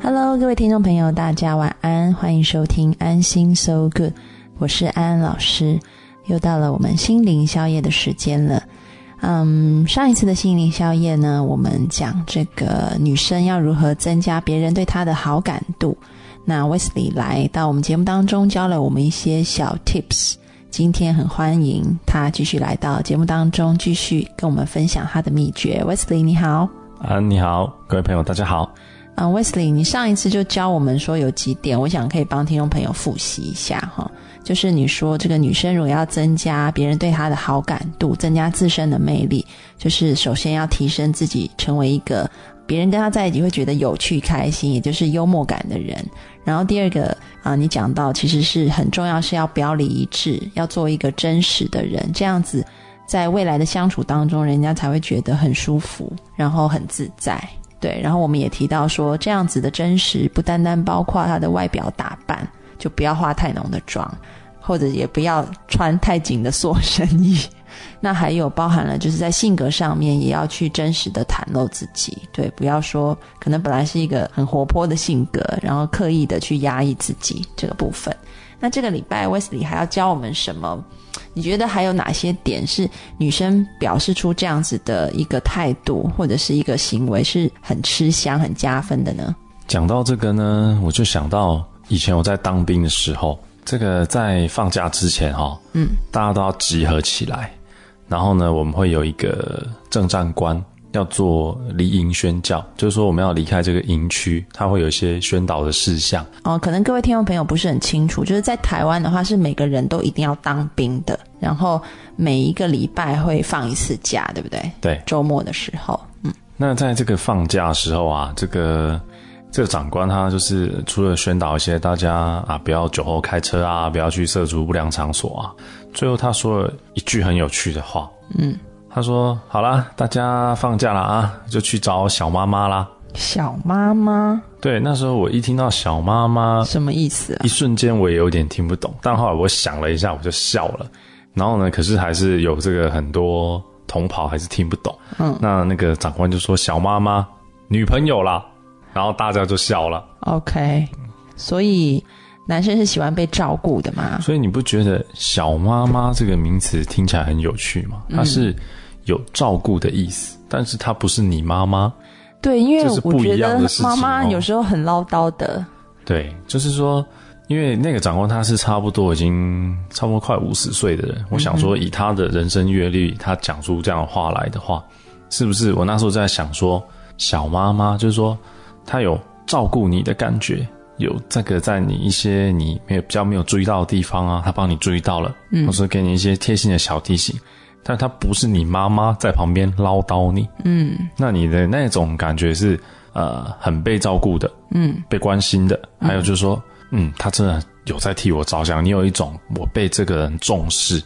Hello，各位听众朋友，大家晚安，欢迎收听安心 So Good，我是安安老师，又到了我们心灵宵夜的时间了。嗯，上一次的心灵宵夜呢，我们讲这个女生要如何增加别人对她的好感度。那 Wesley 来到我们节目当中，教了我们一些小 Tips。今天很欢迎他继续来到节目当中，继续跟我们分享他的秘诀。Wesley，你好。啊，你好，各位朋友，大家好。啊，Wesley，你上一次就教我们说有几点，我想可以帮听众朋友复习一下哈。就是你说这个女生如果要增加别人对她的好感度，增加自身的魅力，就是首先要提升自己，成为一个别人跟她在一起会觉得有趣、开心，也就是幽默感的人。然后第二个啊，你讲到其实是很重要，是要表里一致，要做一个真实的人，这样子在未来的相处当中，人家才会觉得很舒服，然后很自在。对，然后我们也提到说，这样子的真实不单单包括他的外表打扮，就不要化太浓的妆，或者也不要穿太紧的塑身衣。那还有包含了就是在性格上面也要去真实的袒露自己，对，不要说可能本来是一个很活泼的性格，然后刻意的去压抑自己这个部分。那这个礼拜 Wesley 还要教我们什么？你觉得还有哪些点是女生表示出这样子的一个态度或者是一个行为是很吃香、很加分的呢？讲到这个呢，我就想到以前我在当兵的时候，这个在放假之前哈，嗯，大家都要集合起来，然后呢，我们会有一个政战官。要做离营宣教，就是说我们要离开这个营区，它会有一些宣导的事项。哦，可能各位听众朋友不是很清楚，就是在台湾的话，是每个人都一定要当兵的，然后每一个礼拜会放一次假，对不对？对，周末的时候，嗯。那在这个放假时候啊，这个这个长官他就是除了宣导一些大家啊不要酒后开车啊，不要去涉足不良场所啊，最后他说了一句很有趣的话，嗯。他说：“好啦，大家放假了啊，就去找小妈妈啦。”小妈妈？对，那时候我一听到小妈妈，什么意思？一瞬间我也有点听不懂，但后来我想了一下，我就笑了。然后呢，可是还是有这个很多同袍还是听不懂。嗯，那那个长官就说：“小妈妈，女朋友啦。”然后大家就笑了。OK，所以。男生是喜欢被照顾的嘛？所以你不觉得“小妈妈”这个名词听起来很有趣吗？它是有照顾的意思，但是它不是你妈妈。对，因为我觉得妈妈有时候很唠叨的。对，就是说，因为那个长官他是差不多已经差不多快五十岁的人，我想说，以他的人生阅历，他讲出这样的话来的话，是不是？我那时候在想说，小妈妈就是说，他有照顾你的感觉。有这个在你一些你没有比较没有注意到的地方啊，他帮你注意到了，嗯，或者给你一些贴心的小提醒，但他不是你妈妈在旁边唠叨你，嗯，那你的那种感觉是呃很被照顾的，嗯，被关心的，还有就是说，嗯，他真的有在替我着想，你有一种我被这个人重视，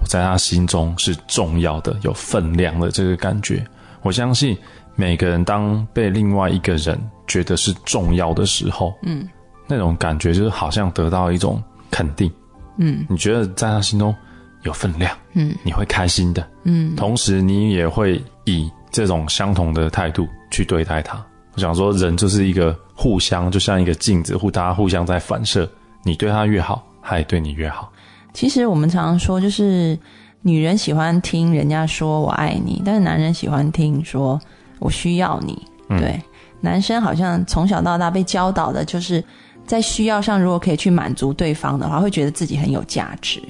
我在他心中是重要的、有分量的这个感觉。我相信每个人当被另外一个人觉得是重要的时候，嗯。那种感觉就是好像得到一种肯定，嗯，你觉得在他心中有分量，嗯，你会开心的，嗯，同时你也会以这种相同的态度去对待他。我想说，人就是一个互相，就像一个镜子，互大家互相在反射，你对他越好，他也对你越好。其实我们常常说，就是女人喜欢听人家说我爱你，但是男人喜欢听说我需要你。对，男生好像从小到大被教导的就是。在需要上，如果可以去满足对方的话，会觉得自己很有价值，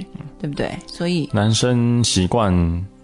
对不对？所以男生习惯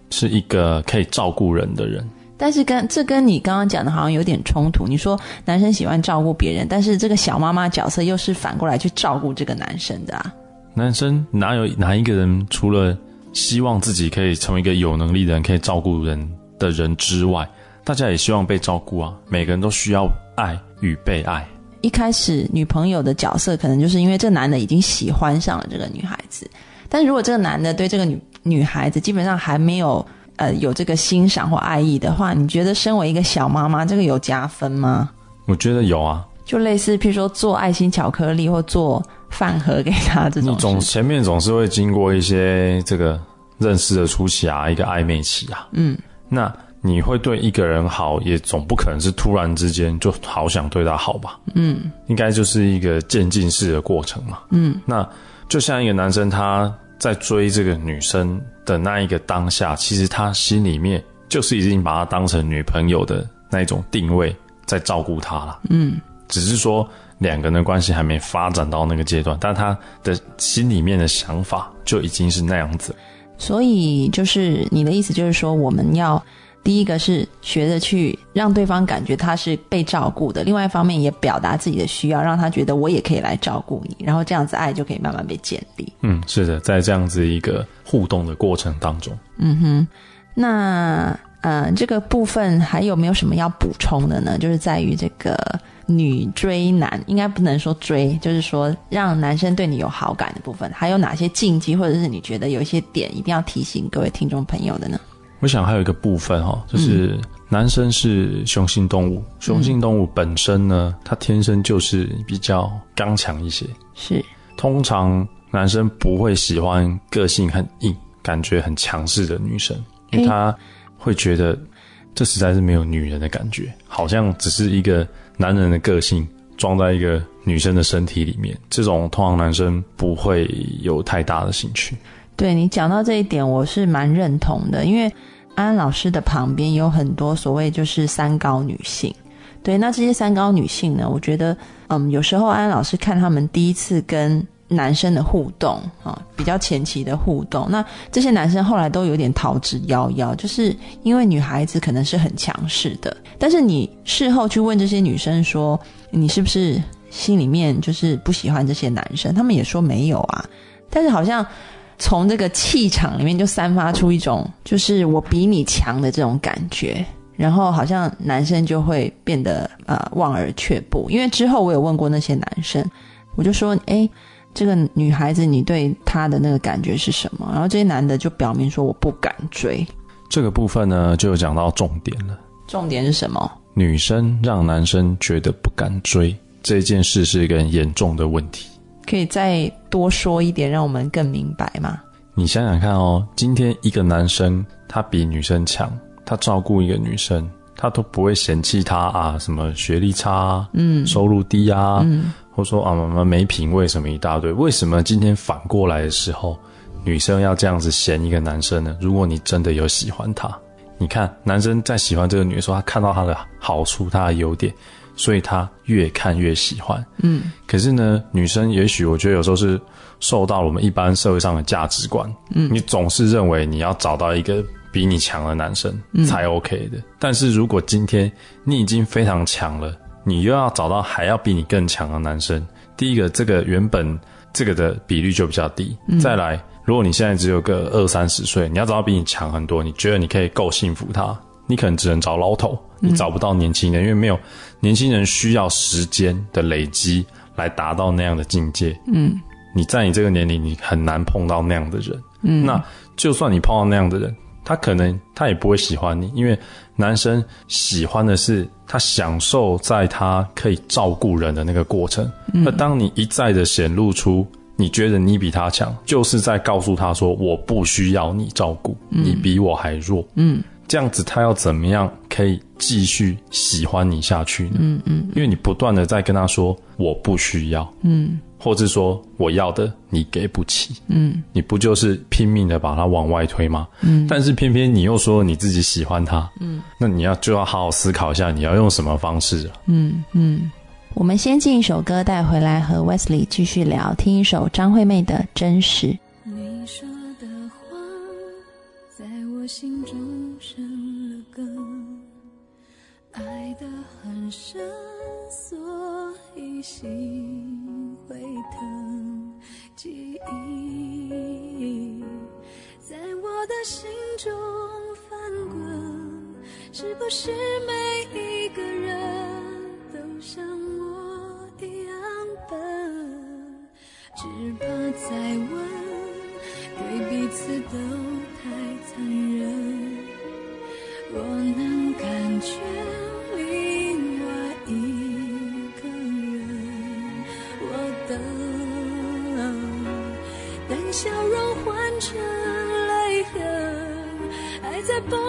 是一个可以照顾人的人，但是跟这跟你刚刚讲的好像有点冲突。你说男生喜欢照顾别人，但是这个小妈妈角色又是反过来去照顾这个男生的啊？男生哪有哪一个人除了希望自己可以成为一个有能力的人，可以照顾人的人之外，大家也希望被照顾啊？每个人都需要爱与被爱。一开始女朋友的角色可能就是因为这男的已经喜欢上了这个女孩子，但如果这个男的对这个女女孩子基本上还没有呃有这个欣赏或爱意的话，你觉得身为一个小妈妈，这个有加分吗？我觉得有啊，就类似譬如说做爱心巧克力或做饭盒给他这种，总前面总是会经过一些这个认识的初期啊，一个暧昧期啊，嗯，那你会对一个人好，也总不可能是突然之间就好想对他好吧？嗯，应该就是一个渐进式的过程嘛。嗯，那就像一个男生他在追这个女生的那一个当下，其实他心里面就是已经把她当成女朋友的那一种定位在照顾她了。嗯，只是说两个人的关系还没发展到那个阶段，但他的心里面的想法就已经是那样子。所以就是你的意思，就是说我们要。第一个是学着去让对方感觉他是被照顾的，另外一方面也表达自己的需要，让他觉得我也可以来照顾你，然后这样子爱就可以慢慢被建立。嗯，是的，在这样子一个互动的过程当中，嗯哼，那呃这个部分还有没有什么要补充的呢？就是在于这个女追男，应该不能说追，就是说让男生对你有好感的部分，还有哪些禁忌，或者是你觉得有一些点一定要提醒各位听众朋友的呢？我想还有一个部分哈，就是男生是雄性动物，雄性动物本身呢，它天生就是比较刚强一些。是，通常男生不会喜欢个性很硬、感觉很强势的女生，因为他会觉得这实在是没有女人的感觉，好像只是一个男人的个性装在一个女生的身体里面。这种通常男生不会有太大的兴趣。对你讲到这一点，我是蛮认同的，因为。安安老师的旁边有很多所谓就是三高女性，对，那这些三高女性呢，我觉得，嗯，有时候安安老师看他们第一次跟男生的互动啊，比较前期的互动，那这些男生后来都有点逃之夭夭，就是因为女孩子可能是很强势的，但是你事后去问这些女生说，你是不是心里面就是不喜欢这些男生？他们也说没有啊，但是好像。从这个气场里面就散发出一种，就是我比你强的这种感觉，然后好像男生就会变得呃望而却步。因为之后我有问过那些男生，我就说，哎，这个女孩子你对她的那个感觉是什么？然后这些男的就表明说我不敢追。这个部分呢，就讲到重点了。重点是什么？女生让男生觉得不敢追这件事是一个很严重的问题。可以再多说一点，让我们更明白吗？你想想看哦，今天一个男生他比女生强，他照顾一个女生，他都不会嫌弃他啊，什么学历差，嗯，收入低啊，嗯，或者说啊，没品味什么一大堆。为什么今天反过来的时候，女生要这样子嫌一个男生呢？如果你真的有喜欢他，你看男生在喜欢这个女生时候，他看到她的好处，她的优点。所以他越看越喜欢，嗯。可是呢，女生也许我觉得有时候是受到了我们一般社会上的价值观，嗯。你总是认为你要找到一个比你强的男生才 OK 的。但是如果今天你已经非常强了，你又要找到还要比你更强的男生，第一个这个原本这个的比率就比较低。再来，如果你现在只有个二三十岁，你要找到比你强很多，你觉得你可以够幸福他？你可能只能找老头，你找不到年轻人，因为没有年轻人需要时间的累积来达到那样的境界。嗯，你在你这个年龄，你很难碰到那样的人。嗯，那就算你碰到那样的人，他可能他也不会喜欢你，因为男生喜欢的是他享受在他可以照顾人的那个过程。那当你一再的显露出你觉得你比他强，就是在告诉他说我不需要你照顾，你比我还弱。嗯。这样子，他要怎么样可以继续喜欢你下去呢？嗯嗯，因为你不断的在跟他说我不需要，嗯，或者说我要的你给不起，嗯，你不就是拼命的把他往外推吗？嗯，但是偏偏你又说你自己喜欢他，嗯，那你要就要好好思考一下，你要用什么方式？嗯嗯，我们先进一首歌带回来和 Wesley 继续聊，听一首张惠妹的《真实》。你说的话，在我心中。深，所以心会疼。记忆在我的心中翻滚，是不是每一个人都像我一样笨？只怕再问，对彼此都太残忍。若能感觉。容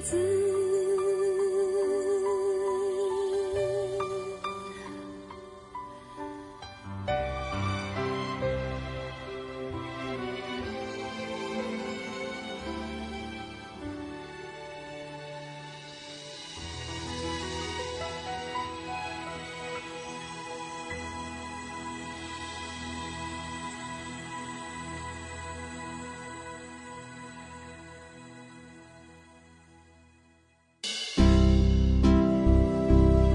子。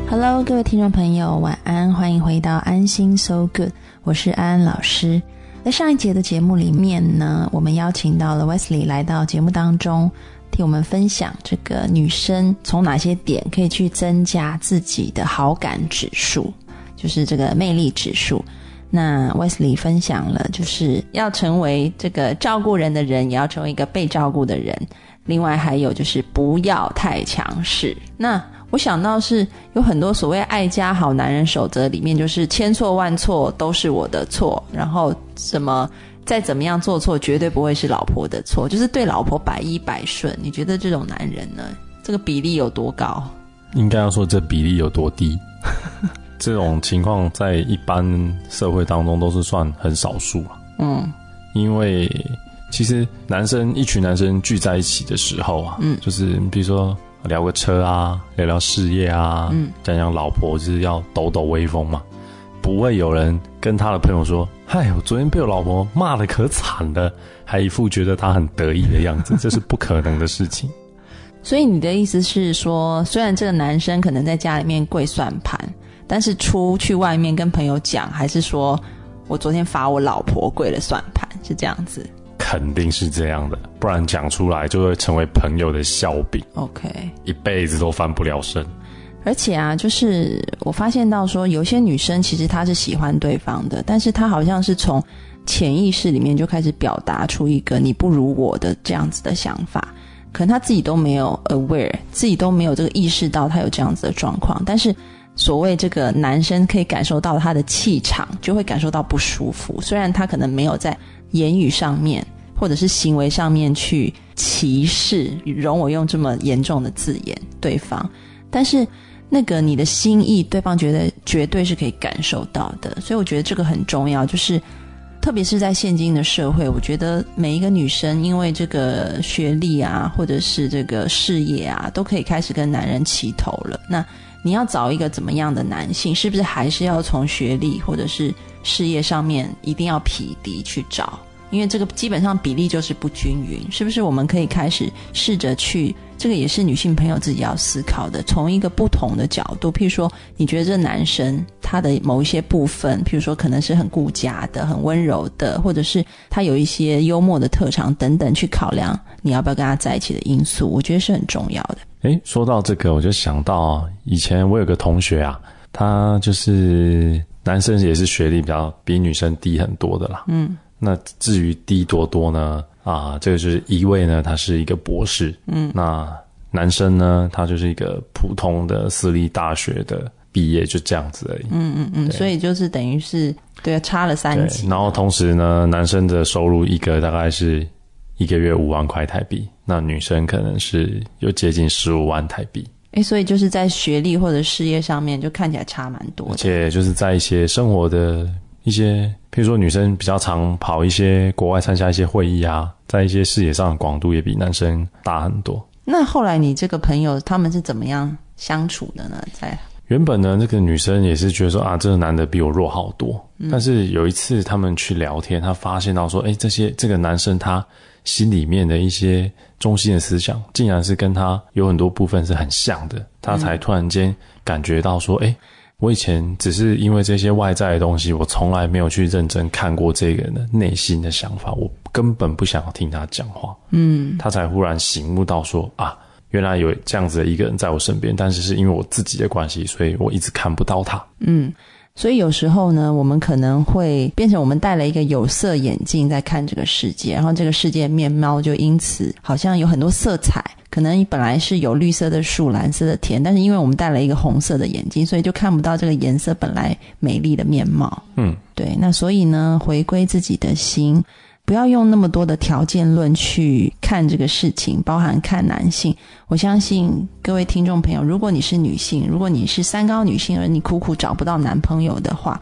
？Hello，各位听众朋友，晚安，欢迎回到安心 So Good，我是安安老师。在上一节的节目里面呢，我们邀请到了 Wesley 来到节目当中，替我们分享这个女生从哪些点可以去增加自己的好感指数，就是这个魅力指数。那 Wesley 分享了，就是要成为这个照顾人的人，也要成为一个被照顾的人。另外还有就是不要太强势。那我想到是有很多所谓爱家好男人守则里面，就是千错万错都是我的错，然后什么再怎么样做错，绝对不会是老婆的错，就是对老婆百依百顺。你觉得这种男人呢，这个比例有多高？应该要说这比例有多低？这种情况在一般社会当中都是算很少数啊。嗯因为其实男生一群男生聚在一起的时候啊，嗯就是比如说聊个车啊，聊聊事业啊，嗯，讲讲老婆，就是要抖抖威风嘛。不会有人跟他的朋友说：“嗨，我昨天被我老婆骂的可惨了，还一副觉得他很得意的样子，这是不可能的事情。所以你的意思是说，虽然这个男生可能在家里面跪算盘，但是出去外面跟朋友讲，还是说我昨天罚我老婆跪了算盘，是这样子肯定是这样的，不然讲出来就会成为朋友的笑柄，？OK。一辈子都翻不了身。而且啊，就是我发现到说，有些女生其实她是喜欢对方的，但是她好像是从潜意识里面就开始表达出一个你不如我的这样子的想法，可能她自己都没有 aware，自己都没有这个意识到她有这样子的状况，但是所谓这个男生可以感受到他的气场，就会感受到不舒服。虽然他可能没有在言语上面或者是行为上面去歧视，容我用这么严重的字眼对方，但是那个你的心意，对方觉得绝对是可以感受到的，所以我觉得这个很重要，就是特别是在现今的社会，我觉得每一个女生因为这个学历啊，或者是这个事业啊，都可以开始跟男人齐头了。那你要找一个怎么样的男性，是不是还是要从学历或者是事业上面一定要匹敌去找？因为这个基本上比例就是不均匀，是不是？我们可以开始试着去，这个也是女性朋友自己要思考的，从一个不同的角度，譬如说，你觉得这男生他的某一些部分，譬如说可能是很顾家的、很温柔的，或者是他有一些幽默的特长等等，去考量你要不要跟他在一起的因素，我觉得是很重要的。诶，说到这个，我就想到以前我有个同学啊，他就是男生也是学历比较比女生低很多的啦。嗯，那至于低多多呢？啊，这个就是一位呢，他是一个博士。嗯，那男生呢，他就是一个普通的私立大学的毕业，就这样子而已。嗯嗯嗯，所以就是等于是对啊，差了三对级。，然后同时呢，男生的收入一个大概是一个月五万块台币，那女生可能是有接近十五万台币。哎，所以就是在学历或者事业上面，就看起来差蛮多而的。且就是在一些生活的一些，譬如说女生比较常跑一些国外参加一些会议啊，在一些视野上的广度也比男生大很多。那后来你这个朋友他们是怎么样相处的呢？在原本呢，这个女生也是觉得说啊，这个男的比我弱好多。但是有一次他们去聊天，她发现到说，哎，这些这个男生他心里面的一些中心的思想，竟然是跟他有很多部分是很像的。她才突然间感觉到说，哎，我以前只是因为这些外在的东西，我从来没有去认真看过这个人的内心的想法，我根本不想要听他讲话。嗯，他才忽然醒悟到说啊，原来有这样子的一个人在我身边，但是是因为我自己的关系，所以我一直看不到他。嗯所以有时候呢，我们可能会变成我们戴了一个有色眼镜在看这个世界，然后这个世界面貌就因此好像有很多色彩。可能本来是有绿色的树、蓝色的天，但是因为我们戴了一个红色的眼镜，所以就看不到这个颜色本来美丽的面貌。嗯，对。那所以呢，回归自己的心，不要用那么多的条件论去看这个事情，包含看男性。我相信各位听众朋友，如果你是女性，如果你是三高女性，而你苦苦找不到男朋友的话，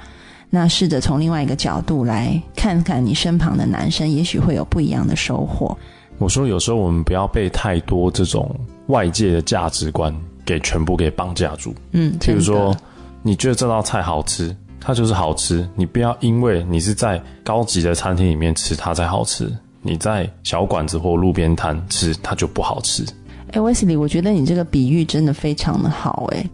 那试着从另外一个角度来看看你身旁的男生，也许会有不一样的收获。我说有时候我们不要被太多这种外界的价值观给全部给绑架住。嗯，譬如真说，你觉得这道菜好吃，它就是好吃。你不要因为你是在高级的餐厅里面吃，它才好吃；你在小馆子或路边摊吃，它就不好吃。哎，Wesley，我觉得你这个比喻真的非常的好，哎，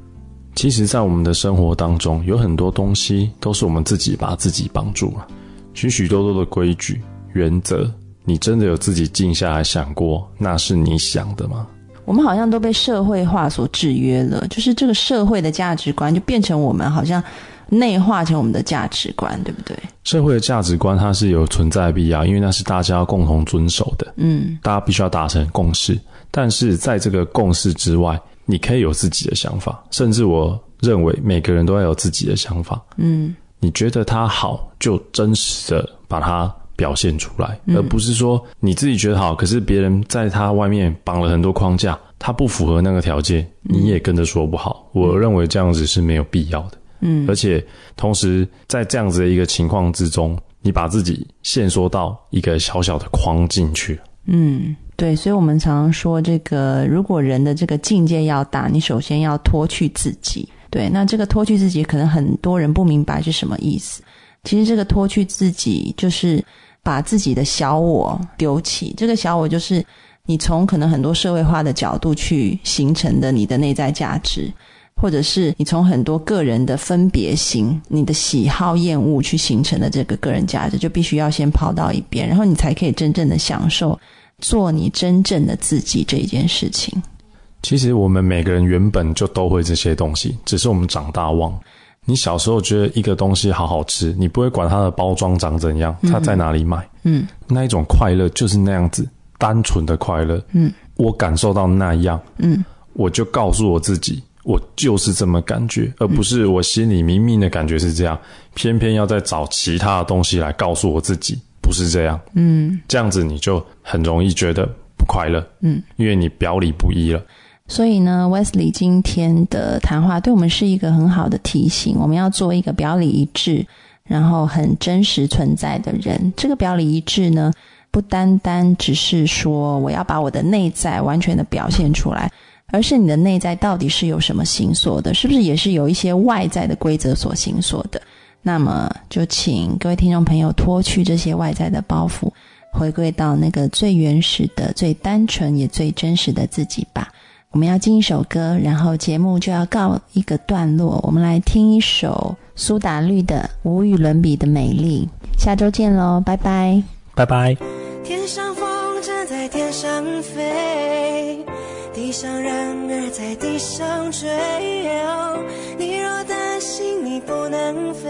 其实，在我们的生活当中，有很多东西都是我们自己把自己绑住了。许许多多的规矩、原则，你真的有自己静下来想过，那是你想的吗？我们好像都被社会化所制约了，就是这个社会的价值观就变成我们好像内化成我们的价值观，对不对？社会的价值观它是有存在的必要，因为那是大家要共同遵守的，嗯，大家必须要达成共识。但是在这个共识之外，你可以有自己的想法，甚至我认为每个人都要有自己的想法。嗯，你觉得它好，就真实的把它表现出来，而不是说你自己觉得好，可是别人在他外面绑了很多框架，他不符合那个条件，你也跟着说不好。我认为这样子是没有必要的。嗯，而且同时在这样子的一个情况之中，你把自己限缩到一个小小的框进去。嗯，对，所以我们常常说，这个如果人的这个境界要大，你首先要脱去自己。对，那这个脱去自己，可能很多人不明白是什么意思。其实这个脱去自己，就是把自己的小我丢弃。这个小我就是你从可能很多社会化的角度去形成的你的内在价值，或者是你从很多个人的分别心、你的喜好厌恶去形成的这个个人价值，就必须要先抛到一边，然后你才可以真正的享受做你真正的自己这一件事情。其实我们每个人原本就都会这些东西，只是我们长大忘。你小时候觉得一个东西好好吃，你不会管它的包装长怎样，它在哪里买，嗯，那一种快乐就是那样子，单纯的快乐。嗯，我感受到那样，嗯，我就告诉我自己，我就是这么感觉，而不是我心里明明的感觉是这样，偏偏要再找其他的东西来告诉我自己不是这样，嗯，这样子你就很容易觉得不快乐，嗯，因为你表里不一了。所以呢，Wesley 今天的谈话对我们是一个很好的提醒，我们要做一个表里一致，然后很真实存在的人。这个表里一致呢，不单单只是说我要把我的内在完全的表现出来，而是你的内在到底是有什么形塑的，是不是也是有一些外在的规则所形塑的？那么就请各位听众朋友脱去这些外在的包袱，回归到那个最原始的、最单纯也最真实的自己吧。我们要进一首歌，然后节目就要告一个段落。我们来听一首苏打绿的《无与伦比的美丽》。下周见喽，拜拜。拜拜。天上风筝在天上飞，地上人儿在地上追。哦你若担心你不能飞，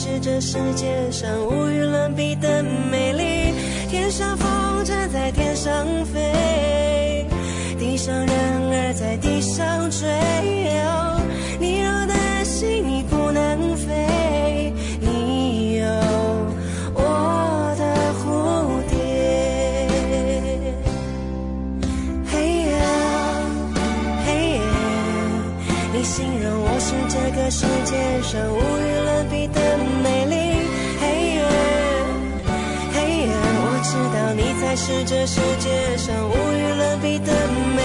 是这世界上无与伦比的美丽。天上风筝在天上飞，地上人儿在地上追。是这世界上无与伦比的美。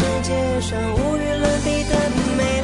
世界上无与伦比的美。